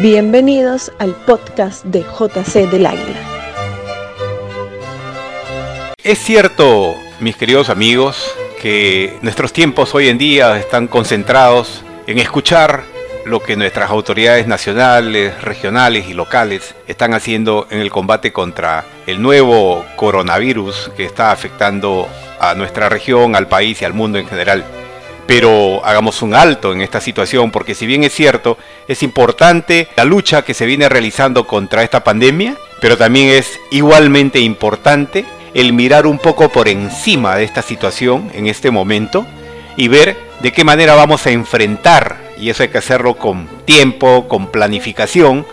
Bienvenidos al podcast de JC del Águila. Es cierto, mis queridos amigos, que nuestros tiempos hoy en día están concentrados en escuchar lo que nuestras autoridades nacionales, regionales y locales están haciendo en el combate contra el nuevo coronavirus que está afectando a nuestra región, al país y al mundo en general. Pero hagamos un alto en esta situación porque si bien es cierto, es importante la lucha que se viene realizando contra esta pandemia, pero también es igualmente importante el mirar un poco por encima de esta situación en este momento y ver de qué manera vamos a enfrentar, y eso hay que hacerlo con tiempo, con planificación,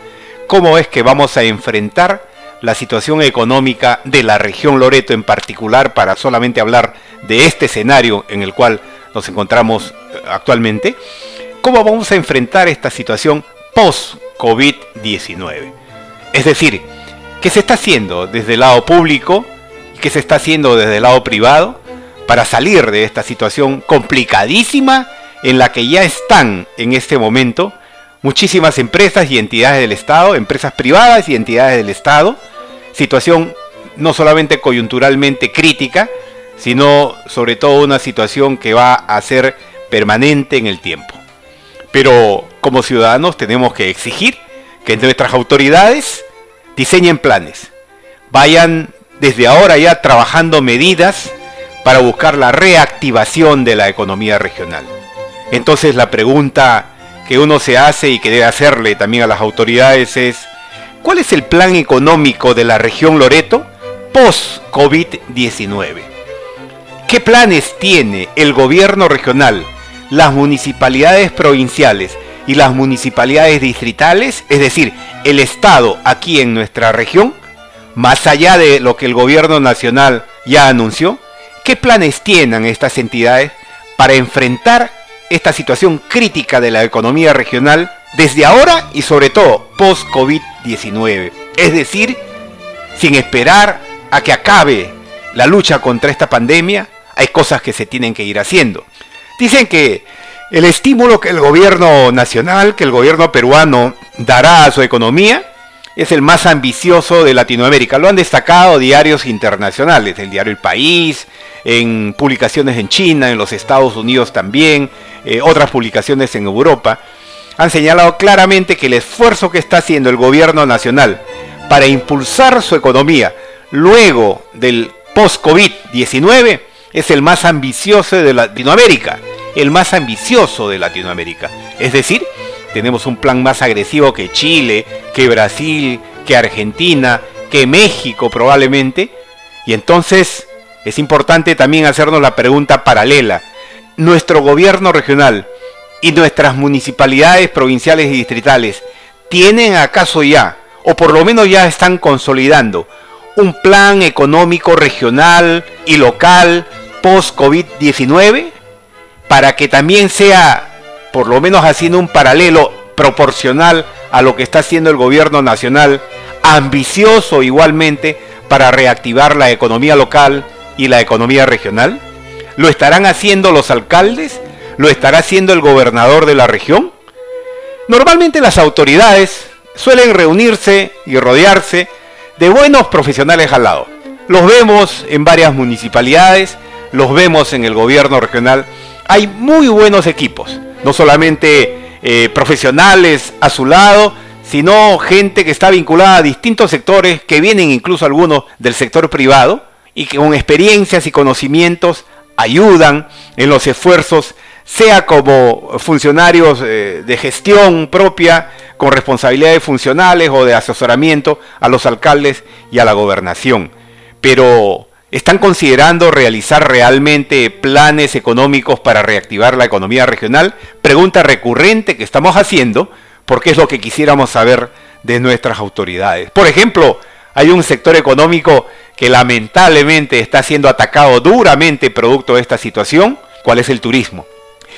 cómo es que vamos a enfrentar la situación económica de la región Loreto en particular, para solamente hablar de este escenario en el cual nos encontramos eh, actualmente, cómo vamos a enfrentar esta situación post-COVID-19. Es decir, ¿qué se está haciendo desde el lado público qué se está haciendo desde el lado privado para salir de esta situación complicadísima en la que ya están en este momento muchísimas empresas y entidades del Estado, empresas privadas y entidades del Estado, situación no solamente coyunturalmente crítica, sino sobre todo una situación que va a ser permanente en el tiempo. Pero como ciudadanos tenemos que exigir que nuestras autoridades diseñen planes, vayan desde ahora ya trabajando medidas para buscar la reactivación de la economía regional. Entonces la pregunta que uno se hace y que debe hacerle también a las autoridades es, ¿cuál es el plan económico de la región Loreto post-COVID-19? ¿Qué planes tiene el gobierno regional, las municipalidades provinciales y las municipalidades distritales, es decir, el Estado aquí en nuestra región, más allá de lo que el gobierno nacional ya anunció? ¿Qué planes tienen estas entidades para enfrentar esta situación crítica de la economía regional desde ahora y sobre todo post-COVID-19? Es decir, sin esperar a que acabe la lucha contra esta pandemia, hay cosas que se tienen que ir haciendo. Dicen que el estímulo que el gobierno nacional, que el gobierno peruano dará a su economía, es el más ambicioso de Latinoamérica. Lo han destacado diarios internacionales, el diario El País, en publicaciones en China, en los Estados Unidos también, eh, otras publicaciones en Europa. Han señalado claramente que el esfuerzo que está haciendo el gobierno nacional para impulsar su economía luego del post-COVID-19 es el más ambicioso de Latinoamérica. El más ambicioso de Latinoamérica. Es decir, tenemos un plan más agresivo que Chile, que Brasil, que Argentina, que México probablemente. Y entonces es importante también hacernos la pregunta paralela. ¿Nuestro gobierno regional y nuestras municipalidades provinciales y distritales tienen acaso ya, o por lo menos ya están consolidando, un plan económico regional y local post-COVID-19 para que también sea por lo menos haciendo un paralelo proporcional a lo que está haciendo el gobierno nacional, ambicioso igualmente para reactivar la economía local y la economía regional? ¿Lo estarán haciendo los alcaldes? ¿Lo estará haciendo el gobernador de la región? Normalmente las autoridades suelen reunirse y rodearse de buenos profesionales al lado. Los vemos en varias municipalidades, los vemos en el gobierno regional. Hay muy buenos equipos no solamente eh, profesionales a su lado, sino gente que está vinculada a distintos sectores, que vienen incluso algunos del sector privado, y que con experiencias y conocimientos ayudan en los esfuerzos, sea como funcionarios eh, de gestión propia, con responsabilidades funcionales o de asesoramiento a los alcaldes y a la gobernación. Pero ¿Están considerando realizar realmente planes económicos para reactivar la economía regional? Pregunta recurrente que estamos haciendo porque es lo que quisiéramos saber de nuestras autoridades. Por ejemplo, hay un sector económico que lamentablemente está siendo atacado duramente producto de esta situación. ¿Cuál es el turismo?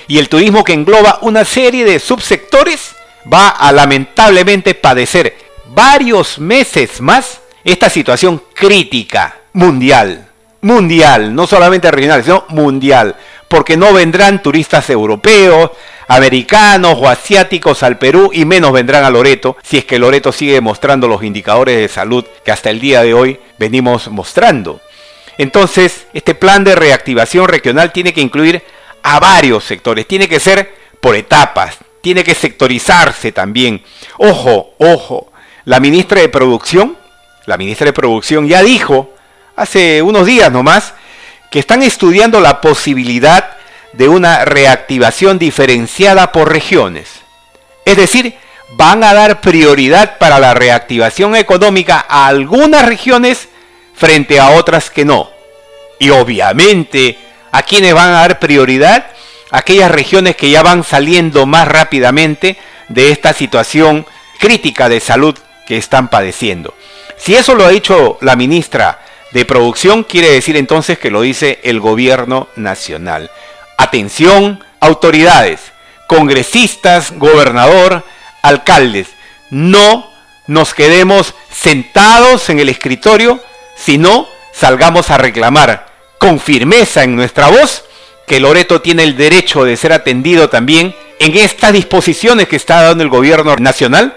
Y el turismo que engloba una serie de subsectores va a lamentablemente padecer varios meses más esta situación crítica mundial mundial, no solamente regional, sino mundial. porque no vendrán turistas europeos, americanos o asiáticos al Perú y menos vendrán a Loreto si es que Loreto sigue mostrando los indicadores de salud que hasta el día de hoy venimos mostrando. Entonces, este plan de reactivación regional tiene que incluir a varios sectores, tiene que ser por etapas, tiene que sectorizarse también. Ojo, ojo, la ministra de Producción, la ministra de Producción ya dijo hace unos días nomás que están estudiando la posibilidad de una reactivación diferenciada por regiones. Es decir, van a dar prioridad para la reactivación económica a algunas regiones frente a otras que no. Y obviamente, ¿a quienes van a dar prioridad? Aquellas regiones que ya van saliendo más rápidamente de esta situación crítica de salud que están padeciendo. Si eso lo ha dicho la ministra de Producción, quiere decir entonces que lo dice el gobierno nacional. Atención, autoridades, congresistas, gobernador, alcaldes, no nos quedemos sentados en el escritorio, sino salgamos a reclamar con firmeza en nuestra voz que Loreto tiene el derecho de ser atendido también en estas disposiciones que está dando el gobierno nacional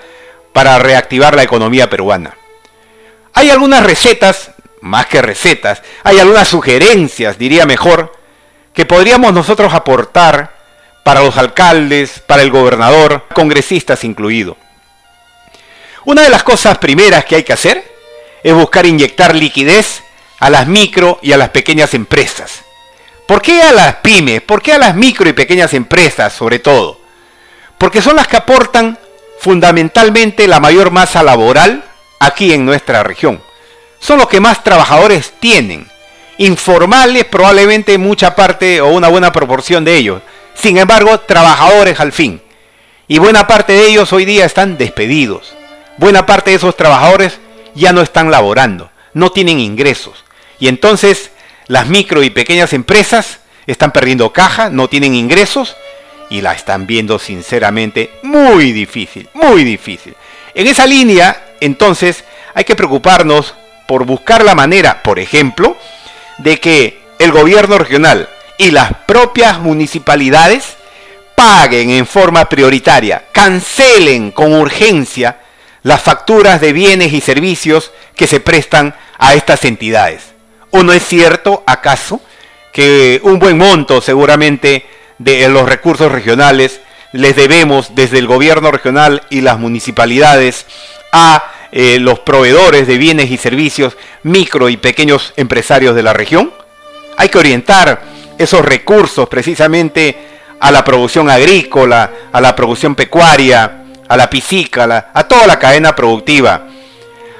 para reactivar la economía peruana. Hay algunas recetas, más que recetas, hay algunas sugerencias, diría mejor, que podríamos nosotros aportar para los alcaldes, para el gobernador, congresistas incluido. Una de las cosas primeras que hay que hacer es buscar inyectar liquidez a las micro y a las pequeñas empresas. ¿Por qué a las pymes? ¿Por qué a las micro y pequeñas empresas sobre todo? Porque son las que aportan fundamentalmente la mayor masa laboral aquí en nuestra región. Son los que más trabajadores tienen informales probablemente mucha parte o una buena proporción de ellos. Sin embargo, trabajadores al fin. Y buena parte de ellos hoy día están despedidos. Buena parte de esos trabajadores ya no están laborando, no tienen ingresos. Y entonces las micro y pequeñas empresas están perdiendo caja, no tienen ingresos y la están viendo sinceramente muy difícil, muy difícil. En esa línea, entonces, hay que preocuparnos por buscar la manera, por ejemplo, de que el gobierno regional y las propias municipalidades paguen en forma prioritaria, cancelen con urgencia las facturas de bienes y servicios que se prestan a estas entidades. ¿O no es cierto, acaso, que un buen monto seguramente de los recursos regionales les debemos desde el gobierno regional y las municipalidades a eh, los proveedores de bienes y servicios, micro y pequeños empresarios de la región. Hay que orientar esos recursos precisamente a la producción agrícola, a la producción pecuaria, a la piscícola, a toda la cadena productiva.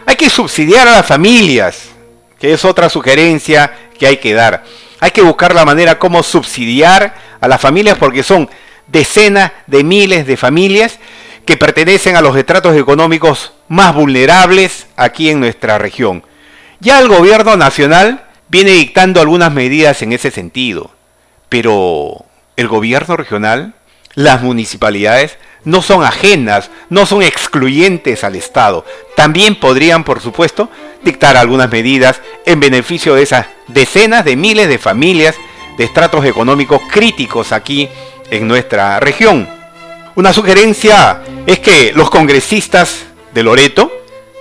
Hay que subsidiar a las familias, que es otra sugerencia que hay que dar. Hay que buscar la manera como subsidiar a las familias porque son decenas de miles de familias que pertenecen a los estratos económicos más vulnerables aquí en nuestra región. Ya el gobierno nacional viene dictando algunas medidas en ese sentido, pero el gobierno regional, las municipalidades, no son ajenas, no son excluyentes al Estado. También podrían, por supuesto, dictar algunas medidas en beneficio de esas decenas de miles de familias de estratos económicos críticos aquí en nuestra región. Una sugerencia es que los congresistas de Loreto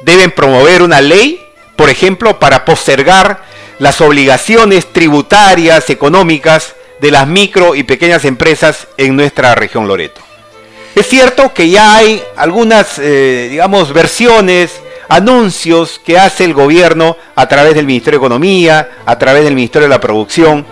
deben promover una ley, por ejemplo, para postergar las obligaciones tributarias, económicas de las micro y pequeñas empresas en nuestra región Loreto. Es cierto que ya hay algunas, eh, digamos, versiones, anuncios que hace el gobierno a través del Ministerio de Economía, a través del Ministerio de la Producción,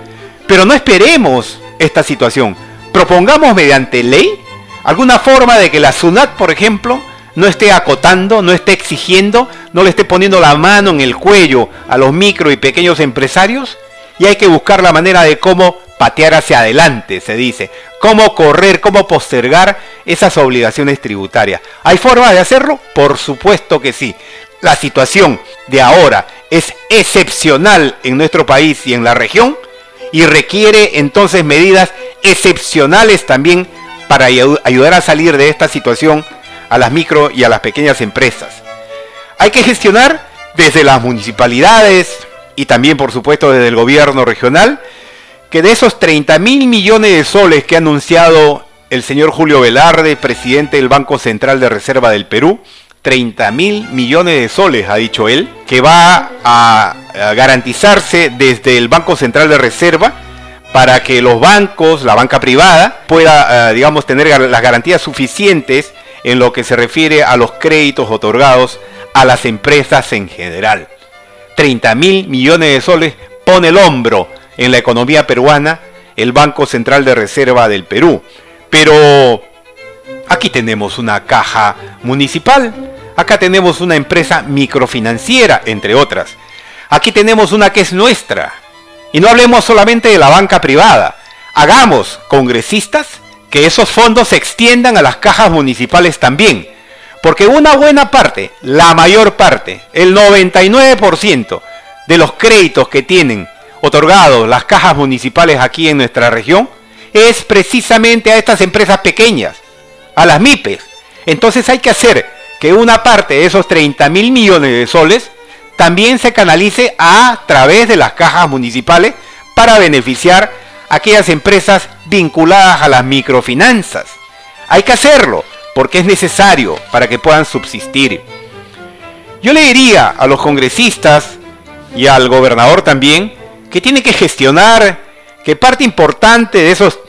pero no esperemos esta situación. Propongamos mediante ley alguna forma de que la SUNAT, por ejemplo, no esté acotando, no esté exigiendo, no le esté poniendo la mano en el cuello a los micro y pequeños empresarios y hay que buscar la manera de cómo patear hacia adelante, se dice, cómo correr, cómo postergar esas obligaciones tributarias. ¿Hay forma de hacerlo? Por supuesto que sí. La situación de ahora es excepcional en nuestro país y en la región y requiere entonces medidas excepcionales también para ayudar a salir de esta situación a las micro y a las pequeñas empresas. Hay que gestionar desde las municipalidades y también por supuesto desde el gobierno regional que de esos 30 mil millones de soles que ha anunciado el señor Julio Velarde, presidente del Banco Central de Reserva del Perú, 30 mil millones de soles, ha dicho él, que va a, garantizarse desde el Banco Central de Reserva para que los bancos, la banca privada, pueda, eh, digamos, tener las garantías suficientes en lo que se refiere a los créditos otorgados a las empresas en general. 30 mil millones de soles pone el hombro en la economía peruana el Banco Central de Reserva del Perú. Pero aquí tenemos una caja municipal, acá tenemos una empresa microfinanciera, entre otras. Aquí tenemos una que es nuestra. Y no hablemos solamente de la banca privada. Hagamos, congresistas, que esos fondos se extiendan a las cajas municipales también. Porque una buena parte, la mayor parte, el 99% de los créditos que tienen otorgados las cajas municipales aquí en nuestra región es precisamente a estas empresas pequeñas, a las MIPES. Entonces hay que hacer que una parte de esos 30 mil millones de soles también se canalice a través de las cajas municipales para beneficiar a aquellas empresas vinculadas a las microfinanzas. Hay que hacerlo porque es necesario para que puedan subsistir. Yo le diría a los congresistas y al gobernador también que tiene que gestionar que parte importante de esos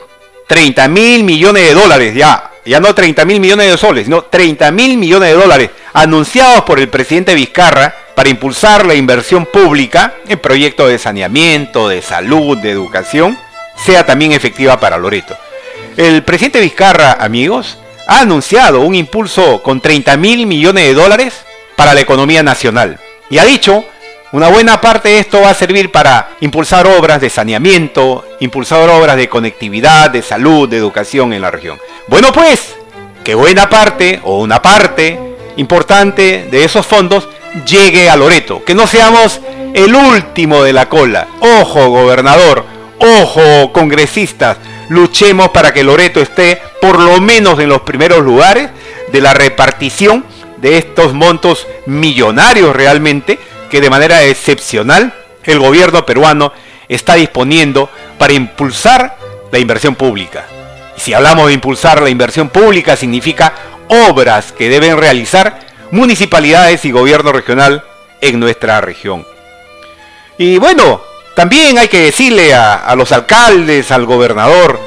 30 mil millones de dólares, ya, ya no 30 mil millones de soles, sino 30 mil millones de dólares anunciados por el presidente Vizcarra para impulsar la inversión pública en proyectos de saneamiento, de salud, de educación, sea también efectiva para Loreto. El presidente Vizcarra, amigos, ha anunciado un impulso con 30 mil millones de dólares para la economía nacional y ha dicho una buena parte de esto va a servir para impulsar obras de saneamiento, impulsar obras de conectividad, de salud, de educación en la región. Bueno pues, que buena parte o una parte importante de esos fondos llegue a Loreto, que no seamos el último de la cola. Ojo gobernador, ojo congresistas, luchemos para que Loreto esté por lo menos en los primeros lugares de la repartición de estos montos millonarios realmente que de manera excepcional el gobierno peruano está disponiendo para impulsar la inversión pública. Y si hablamos de impulsar la inversión pública significa obras que deben realizar municipalidades y gobierno regional en nuestra región. Y bueno, también hay que decirle a, los alcaldes, al gobernador,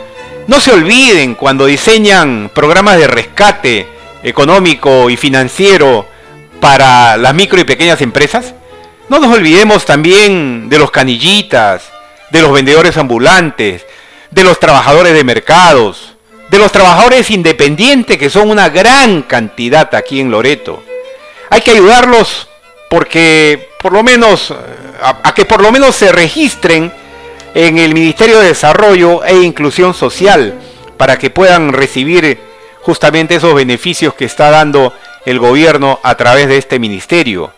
no se olviden cuando diseñan programas de rescate económico y financiero para las micro y pequeñas empresas, no nos olvidemos también de los canillitas, de los vendedores ambulantes, de los trabajadores de mercados, de los trabajadores independientes, que son una gran cantidad aquí en Loreto. Hay que ayudarlos porque por lo menos, a, que por lo menos se registren en el Ministerio de Desarrollo e Inclusión Social para que puedan recibir justamente esos beneficios que está dando el gobierno a través de este ministerio.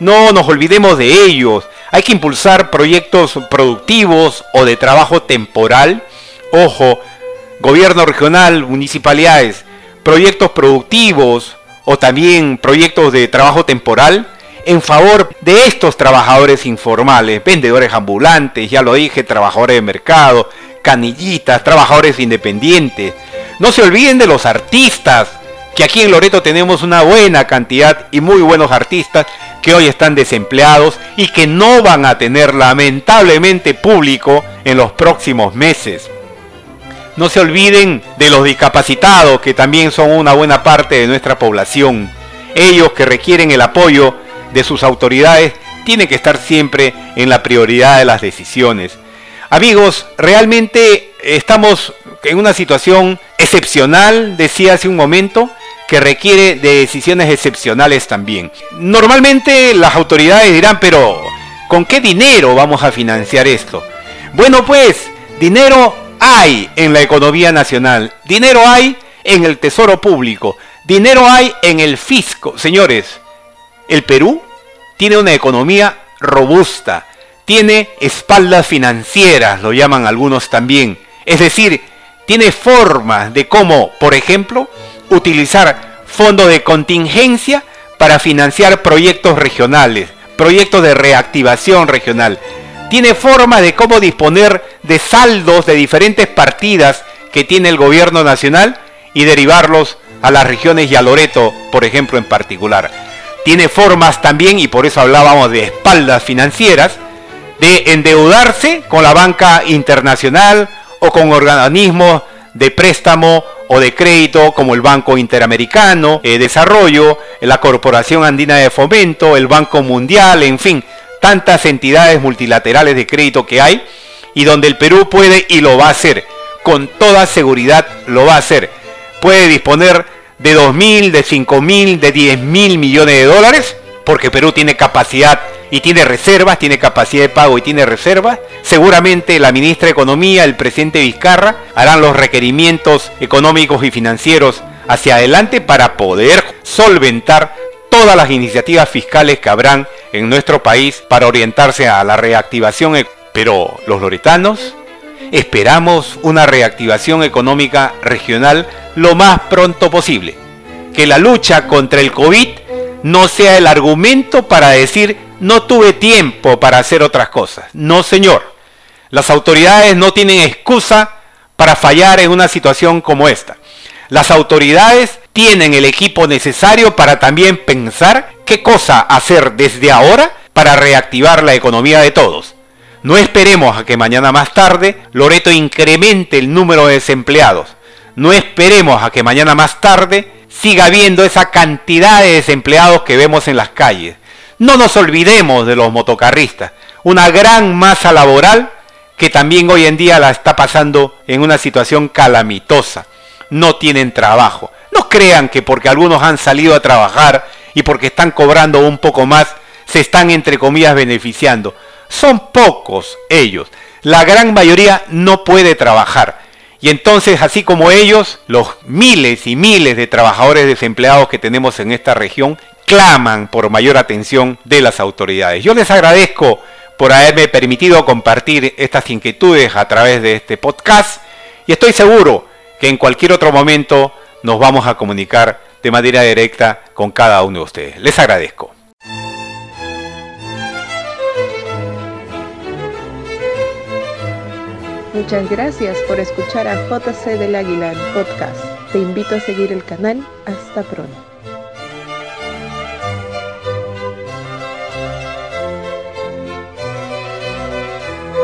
No nos olvidemos de ellos. Hay que impulsar proyectos productivos o de trabajo temporal. Ojo, gobierno regional, municipalidades, proyectos productivos o también proyectos de trabajo temporal en favor de estos trabajadores informales, vendedores ambulantes, ya lo dije, trabajadores de mercado, canillitas, trabajadores independientes. No se olviden de los artistas, que aquí en Loreto tenemos una buena cantidad y muy buenos artistas que hoy están desempleados y que no van a tener lamentablemente público en los próximos meses. No se olviden de los discapacitados, que también son una buena parte de nuestra población. Ellos que requieren el apoyo de sus autoridades tienen que estar siempre en la prioridad de las decisiones. Amigos, realmente estamos en una situación excepcional, decía hace un momento, que requiere de decisiones excepcionales también. Normalmente las autoridades dirán, pero ¿con qué dinero vamos a financiar esto? Bueno, pues dinero hay en la economía nacional, dinero hay en el tesoro público, dinero hay en el fisco. Señores, el Perú tiene una economía robusta, tiene espaldas financieras, lo llaman algunos también. Es decir, tiene formas de cómo, por ejemplo, utilizar fondos de contingencia para financiar proyectos regionales, proyectos de reactivación regional, tiene forma de cómo disponer de saldos de diferentes partidas que tiene el gobierno nacional y derivarlos a las regiones y a Loreto, por ejemplo, en particular. Tiene formas también, y por eso hablábamos de espaldas financieras, de endeudarse con la banca internacional o con organismos de préstamo o de crédito como el Banco Interamericano de Desarrollo, la Corporación Andina de Fomento, el Banco Mundial, en fin, tantas entidades multilaterales de crédito que hay y donde el Perú puede y lo va a hacer, con toda seguridad lo va a hacer. Puede disponer de 2.000, de 5.000, de 10.000 millones de dólares, porque Perú tiene capacidad y tiene reservas, tiene capacidad de pago y tiene reservas. Seguramente la ministra de Economía, el presidente Vizcarra, harán los requerimientos económicos y financieros hacia adelante para poder solventar todas las iniciativas fiscales que habrán en nuestro país para orientarse a la reactivación. Pero los loretanos esperamos una reactivación económica regional lo más pronto posible. Que la lucha contra el COVID no sea el argumento para decir no tuve tiempo para hacer otras cosas. No, señor. Las autoridades no tienen excusa para fallar en una situación como esta. Las autoridades tienen el equipo necesario para también pensar qué cosa hacer desde ahora para reactivar la economía de todos. No esperemos a que mañana más tarde Loreto incremente el número de desempleados. No esperemos a que mañana más tarde siga habiendo esa cantidad de desempleados que vemos en las calles. No nos olvidemos de los motocarristas, una gran masa laboral que también hoy en día la está pasando en una situación calamitosa. No tienen trabajo. No crean que porque algunos han salido a trabajar y porque están cobrando un poco más, se están entre comillas beneficiando. Son pocos ellos. La gran mayoría no puede trabajar. Y entonces, así como ellos, los miles y miles de trabajadores desempleados que tenemos en esta región claman por mayor atención de las autoridades. Yo les agradezco por haberme permitido compartir estas inquietudes a través de este podcast y estoy seguro que en cualquier otro momento nos vamos a comunicar de manera directa con cada uno de ustedes. Les agradezco. Muchas gracias por escuchar a JC del Águila en podcast. Te invito a seguir el canal. Hasta pronto.